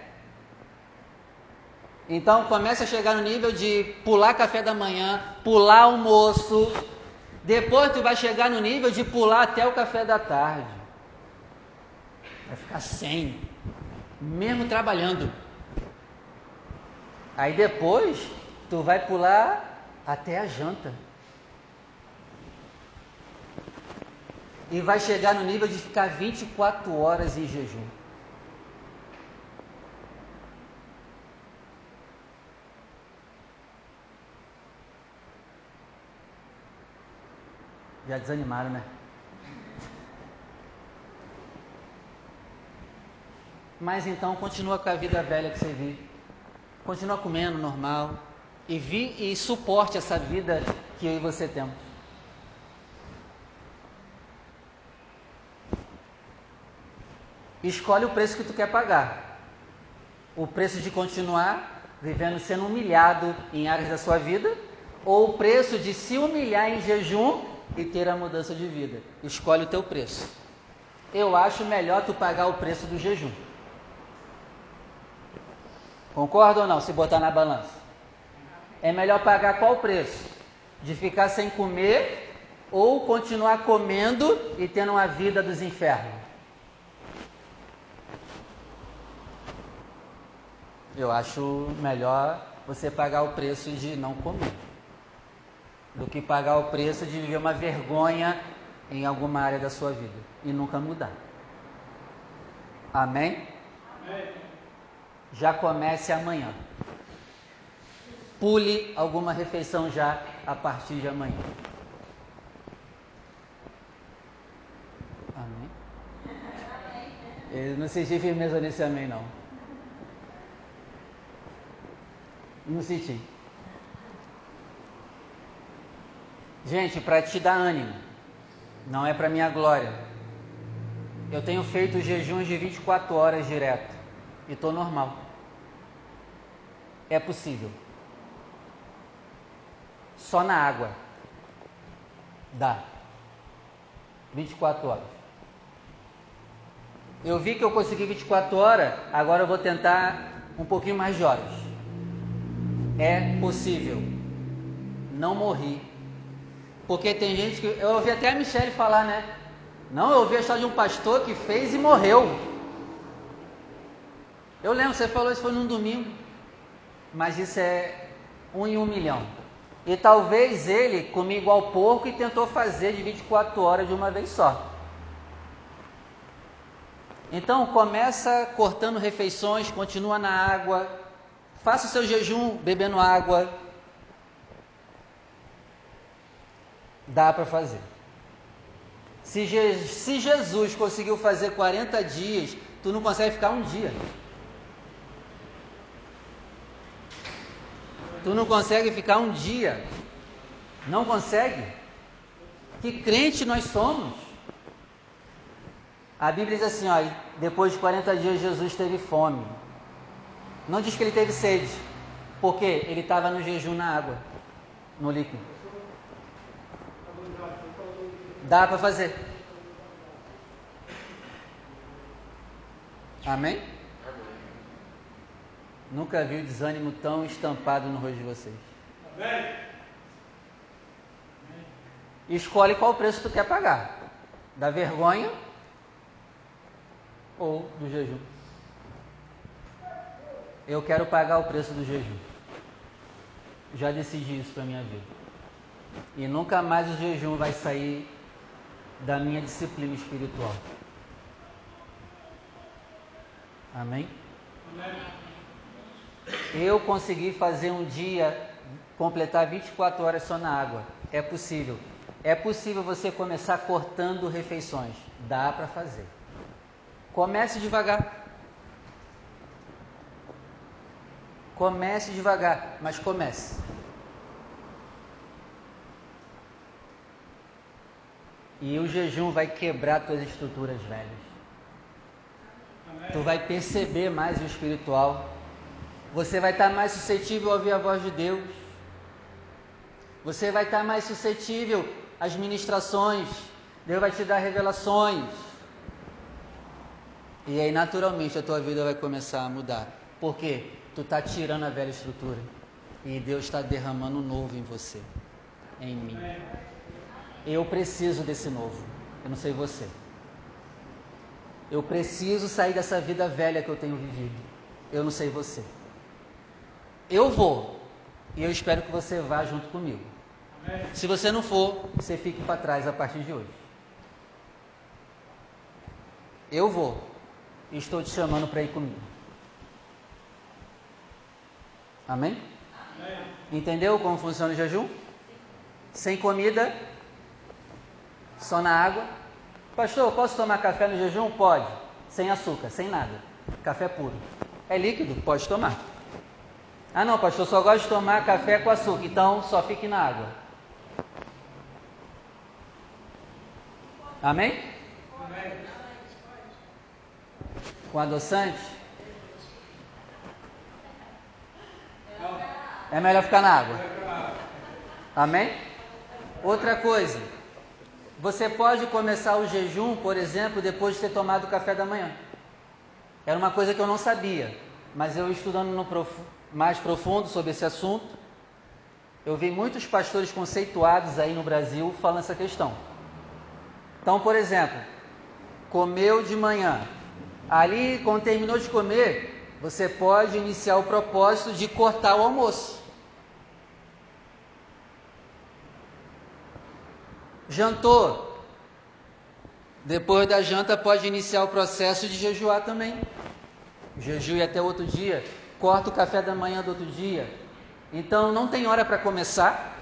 Então comece a chegar no nível de pular café da manhã, pular almoço. Depois tu vai chegar no nível de pular até o café da tarde. Vai ficar sem. Mesmo trabalhando. Aí depois tu vai pular até a janta. E vai chegar no nível de ficar 24 horas em jejum. Já desanimaram, né? Mas então continua com a vida velha que você vive continua comendo normal e vi e suporte essa vida que eu e você temos. Escolhe o preço que tu quer pagar. O preço de continuar vivendo sendo humilhado em áreas da sua vida ou o preço de se humilhar em jejum e ter a mudança de vida. Escolhe o teu preço. Eu acho melhor tu pagar o preço do jejum. Concorda ou não? Se botar na balança. É melhor pagar qual preço? De ficar sem comer ou continuar comendo e tendo uma vida dos infernos? Eu acho melhor você pagar o preço de não comer do que pagar o preço de viver uma vergonha em alguma área da sua vida e nunca mudar. Amém? Amém. Já comece amanhã. Pule alguma refeição já a partir de amanhã. Amém? Eu não senti firmeza nesse amém, não. Não senti. Gente, para te dar ânimo, não é para minha glória. Eu tenho feito jejuns de 24 horas direto e estou normal. É possível. Só na água. Dá. 24 horas. Eu vi que eu consegui 24 horas, agora eu vou tentar um pouquinho mais de horas. É possível. Não morri. Porque tem gente que. Eu ouvi até a Michelle falar, né? Não, eu ouvi a história de um pastor que fez e morreu. Eu lembro, você falou isso foi num domingo. Mas isso é um em um milhão. E talvez ele comia igual porco e tentou fazer de 24 horas de uma vez só. Então começa cortando refeições, continua na água, faça o seu jejum bebendo água. Dá para fazer. Se, Je se Jesus conseguiu fazer 40 dias, tu não consegue ficar um dia. Tu não consegue ficar um dia. Não consegue? Que crente nós somos? A Bíblia diz assim, ó, depois de 40 dias Jesus teve fome. Não diz que ele teve sede, porque ele estava no jejum na água, no líquido. Dá para fazer. Amém? Nunca vi o desânimo tão estampado no rosto de vocês. Amém. Escolhe qual preço tu quer pagar: da vergonha ou do jejum. Eu quero pagar o preço do jejum. Já decidi isso para minha vida. E nunca mais o jejum vai sair da minha disciplina espiritual. Amém? Amém. Eu consegui fazer um dia, completar 24 horas só na água. É possível. É possível você começar cortando refeições. Dá para fazer. Comece devagar. Comece devagar, mas comece. E o jejum vai quebrar tuas estruturas velhas. Tu vai perceber mais o espiritual você vai estar mais suscetível a ouvir a voz de Deus. Você vai estar mais suscetível às ministrações. Deus vai te dar revelações. E aí, naturalmente, a tua vida vai começar a mudar. Por quê? Tu está tirando a velha estrutura. E Deus está derramando novo em você, em mim. Eu preciso desse novo. Eu não sei você. Eu preciso sair dessa vida velha que eu tenho vivido. Eu não sei você. Eu vou. E eu espero que você vá junto comigo. Amém. Se você não for, você fique para trás a partir de hoje. Eu vou. E estou te chamando para ir comigo. Amém? Amém? Entendeu como funciona o jejum? Sem comida, só na água. Pastor, posso tomar café no jejum? Pode. Sem açúcar, sem nada. Café puro. É líquido? Pode tomar. Ah, não, pastor, só gosto de tomar café com açúcar, então só fique na água. Amém? Com adoçante? É melhor ficar na água. Amém? Outra coisa, você pode começar o jejum, por exemplo, depois de ter tomado o café da manhã. Era uma coisa que eu não sabia, mas eu estudando no prof... mais profundo sobre esse assunto, eu vi muitos pastores conceituados aí no Brasil falando essa questão. Então, por exemplo, comeu de manhã. Ali, quando terminou de comer, você pode iniciar o propósito de cortar o almoço. Jantou. Depois da janta, pode iniciar o processo de jejuar também. Jejue até outro dia. Corta o café da manhã do outro dia. Então, não tem hora para começar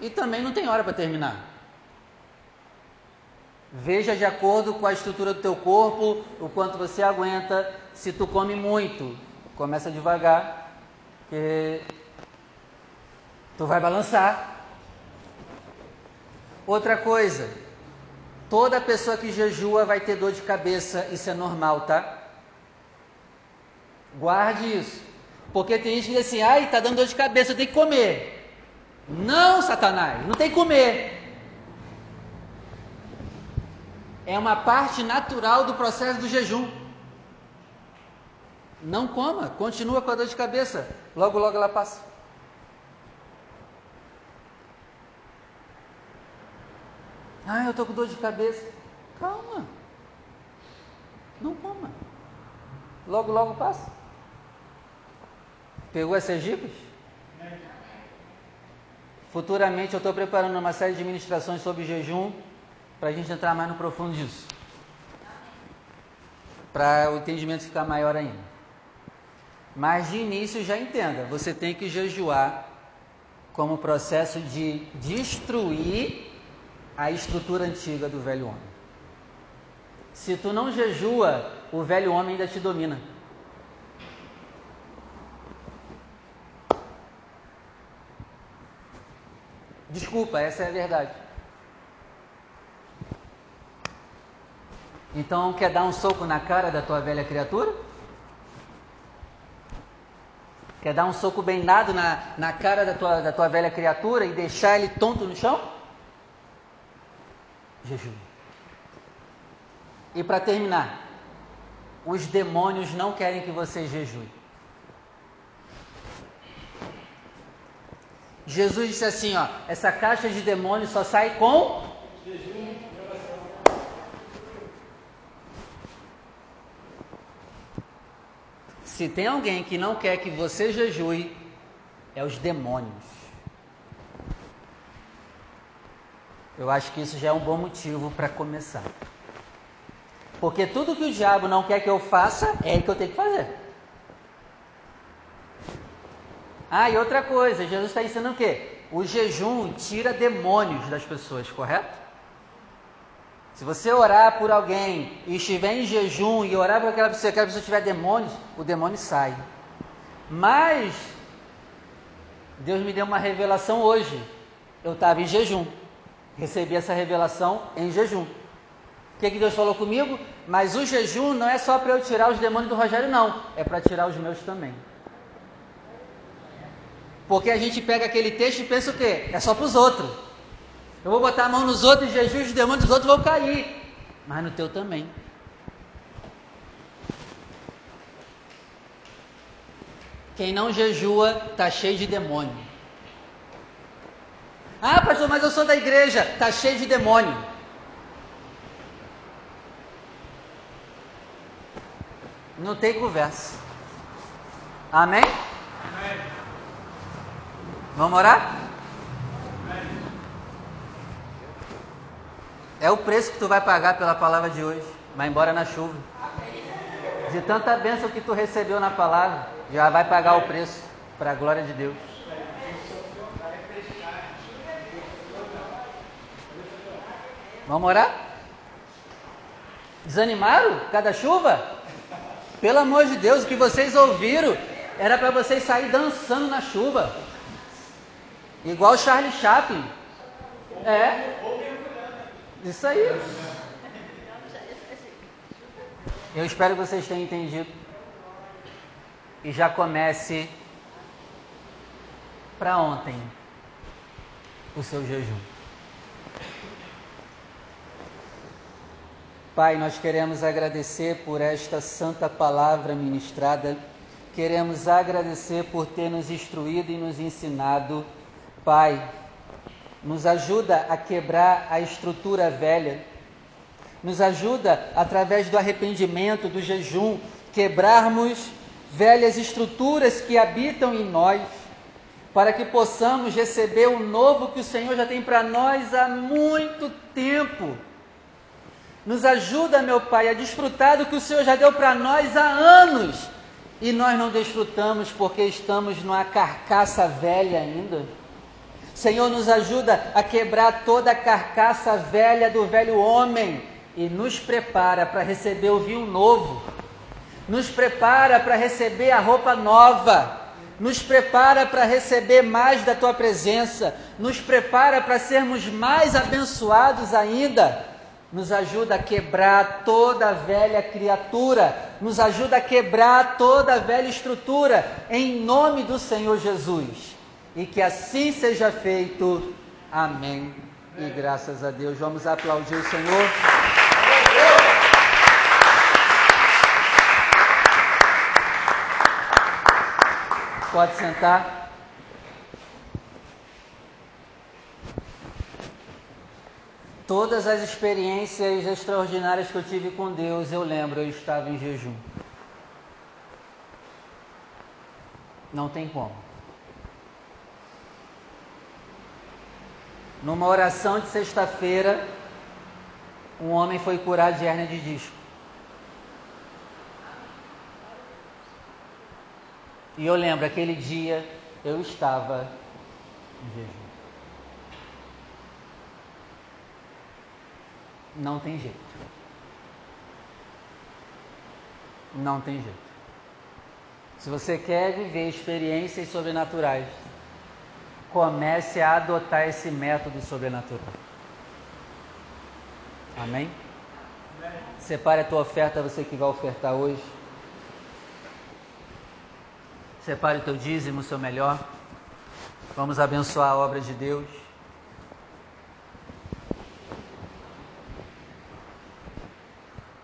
e também não tem hora para terminar. Veja de acordo com a estrutura do teu corpo, o quanto você aguenta. Se tu come muito, começa devagar, que tu vai balançar. Outra coisa, toda pessoa que jejua vai ter dor de cabeça, isso é normal, tá? Guarde isso. Porque tem gente que diz assim, ai, tá dando dor de cabeça, eu tenho que comer. Não, Satanás, não tem que comer. É uma parte natural do processo do jejum. Não coma, continua com a dor de cabeça. Logo, logo ela passa. Ah, eu estou com dor de cabeça. Calma. Não coma. Logo, logo passa. Pegou essas dicas? Futuramente eu estou preparando uma série de ministrações sobre jejum para a gente entrar mais no profundo disso. Para o entendimento ficar maior ainda. Mas de início já entenda, você tem que jejuar como processo de destruir a estrutura antiga do velho homem. Se tu não jejua, o velho homem ainda te domina. Desculpa, essa é a verdade. Então, quer dar um soco na cara da tua velha criatura? Quer dar um soco bem dado na, na cara da tua, da tua velha criatura e deixar ele tonto no chão? Jejum. E para terminar, os demônios não querem que você jejue. Jesus disse assim, ó, essa caixa de demônios só sai com. Se tem alguém que não quer que você jejue, é os demônios. Eu acho que isso já é um bom motivo para começar. Porque tudo que o diabo não quer que eu faça, é que eu tenho que fazer. Ah, e outra coisa, Jesus está ensinando o quê? O jejum tira demônios das pessoas, correto? Se você orar por alguém e estiver em jejum e orar por aquela pessoa, aquela pessoa tiver demônios, o demônio sai. Mas Deus me deu uma revelação hoje. Eu estava em jejum. Recebi essa revelação em jejum. O que, que Deus falou comigo? Mas o jejum não é só para eu tirar os demônios do Rogério, não. É para tirar os meus também. Porque a gente pega aquele texto e pensa o quê? É só para os outros. Eu vou botar a mão nos outros, jejum, os demônios dos outros vão cair. Mas no teu também. Quem não jejua está cheio de demônio. Ah, pastor, mas eu sou da igreja. Está cheio de demônio. Não tem conversa. Amém? Amém. Vamos orar? É o preço que tu vai pagar pela palavra de hoje. Vai embora na chuva. De tanta bênção que tu recebeu na palavra, já vai pagar o preço para a glória de Deus. Vamos orar? Desanimaram? Cada chuva? Pelo amor de Deus, o que vocês ouviram era para vocês sair dançando na chuva. Igual Charlie Chaplin. É. Isso aí. Eu espero que vocês tenham entendido e já comece para ontem o seu jejum. Pai, nós queremos agradecer por esta santa palavra ministrada, queremos agradecer por ter nos instruído e nos ensinado. Pai, nos ajuda a quebrar a estrutura velha, nos ajuda, através do arrependimento, do jejum, quebrarmos velhas estruturas que habitam em nós, para que possamos receber o novo que o Senhor já tem para nós há muito tempo. Nos ajuda, meu Pai, a desfrutar do que o Senhor já deu para nós há anos e nós não desfrutamos porque estamos numa carcaça velha ainda. Senhor, nos ajuda a quebrar toda a carcaça velha do velho homem e nos prepara para receber o vinho novo. Nos prepara para receber a roupa nova, nos prepara para receber mais da tua presença, nos prepara para sermos mais abençoados ainda. Nos ajuda a quebrar toda a velha criatura, nos ajuda a quebrar toda a velha estrutura, em nome do Senhor Jesus. E que assim seja feito. Amém. E graças a Deus. Vamos aplaudir o Senhor. Pode sentar. Todas as experiências extraordinárias que eu tive com Deus, eu lembro, eu estava em jejum. Não tem como. Numa oração de sexta-feira, um homem foi curado de hernia de disco. E eu lembro, aquele dia eu estava em jejum. Não tem jeito. Não tem jeito. Se você quer viver experiências sobrenaturais, comece a adotar esse método sobrenatural. Amém? Separe a tua oferta, você que vai ofertar hoje. Separe o teu dízimo, o seu melhor. Vamos abençoar a obra de Deus.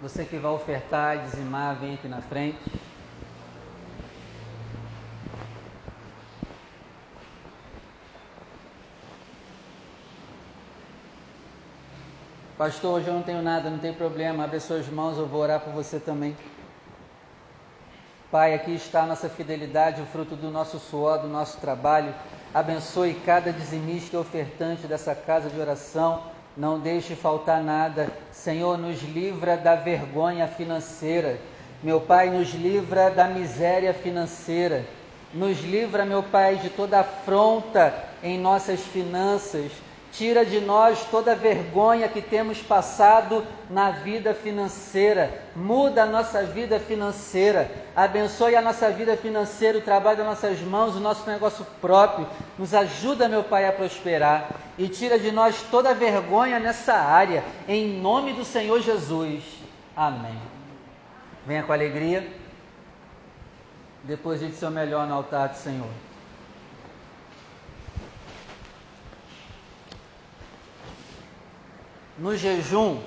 Você que vai ofertar, dizimar, vem aqui na frente. Pastor, hoje eu não tenho nada, não tem problema. Abre suas mãos, eu vou orar por você também. Pai, aqui está a nossa fidelidade, o fruto do nosso suor, do nosso trabalho. Abençoe cada dizimista e ofertante dessa casa de oração. Não deixe faltar nada. Senhor, nos livra da vergonha financeira. Meu Pai, nos livra da miséria financeira. Nos livra, meu Pai, de toda afronta em nossas finanças Tira de nós toda vergonha que temos passado na vida financeira. Muda a nossa vida financeira. Abençoe a nossa vida financeira, o trabalho das nossas mãos, o nosso negócio próprio. Nos ajuda, meu Pai, a prosperar. E tira de nós toda vergonha nessa área. Em nome do Senhor Jesus. Amém. Venha com alegria. Deposite seu melhor no altar do Senhor. No jejum,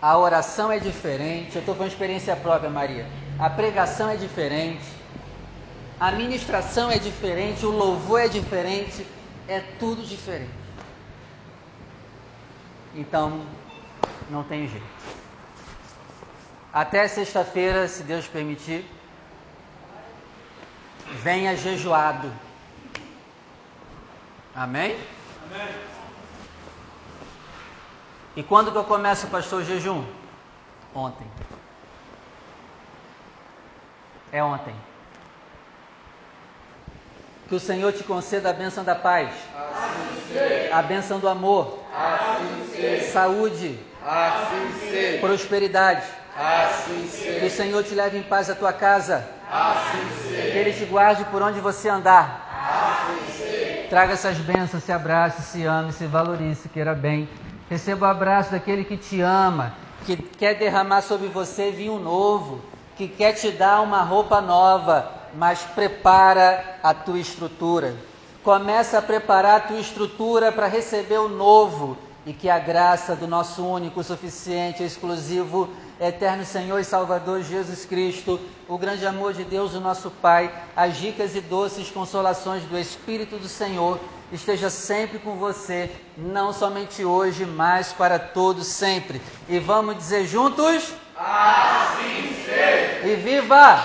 a oração é diferente. Eu estou com experiência própria, Maria. A pregação é diferente. A ministração é diferente. O louvor é diferente. É tudo diferente. Então, não tem jeito. Até sexta-feira, se Deus permitir, venha jejuado. Amém? Amém. E quando que eu começo, pastor, o jejum? Ontem. É ontem. Que o Senhor te conceda a bênção da paz, assim a bênção do amor, assim saúde, assim prosperidade. Que o Senhor te leve em paz à tua casa. Que Ele te guarde por onde você andar. Traga essas bênçãos, se abrace, se ame, se valorize, se queira bem. Receba o abraço daquele que te ama, que quer derramar sobre você vinho novo, que quer te dar uma roupa nova, mas prepara a tua estrutura. Começa a preparar a tua estrutura para receber o novo e que a graça do nosso único, suficiente, exclusivo, eterno Senhor e Salvador Jesus Cristo, o grande amor de Deus, o nosso Pai, as ricas e doces consolações do Espírito do Senhor esteja sempre com você, não somente hoje, mas para todos sempre. E vamos dizer juntos? Assim seja. E viva!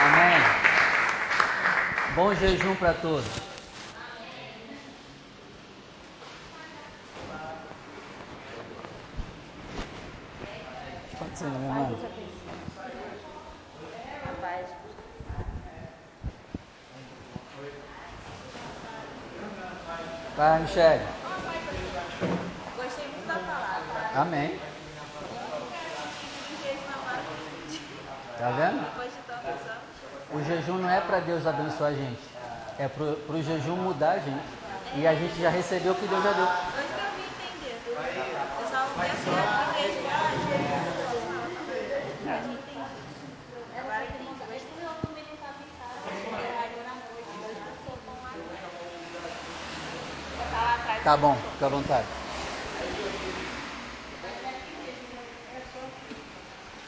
Amém. Bom jejum para todos. Pode ser, meu irmão. Vai, Michele. Gostei muito da palavra. Amém. Tá vendo? O jejum não é para Deus abençoar a gente. É para o jejum mudar a gente. E a gente já recebeu o que Deus já deu. Hoje eu vim entender. Eu só penso na igreja. Ah, Jesus. Eu entendi. Agora eu entendi. Botar lá atrás. Tá bom, fica à vontade.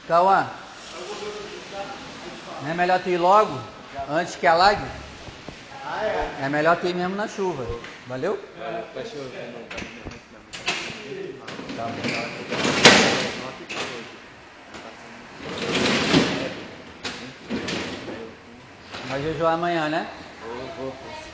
Cauã, não é melhor tu ir logo, antes que alague? É melhor tu ir mesmo na chuva. Valeu? Tá bom. Vai jejuar amanhã, né? Vou, vou.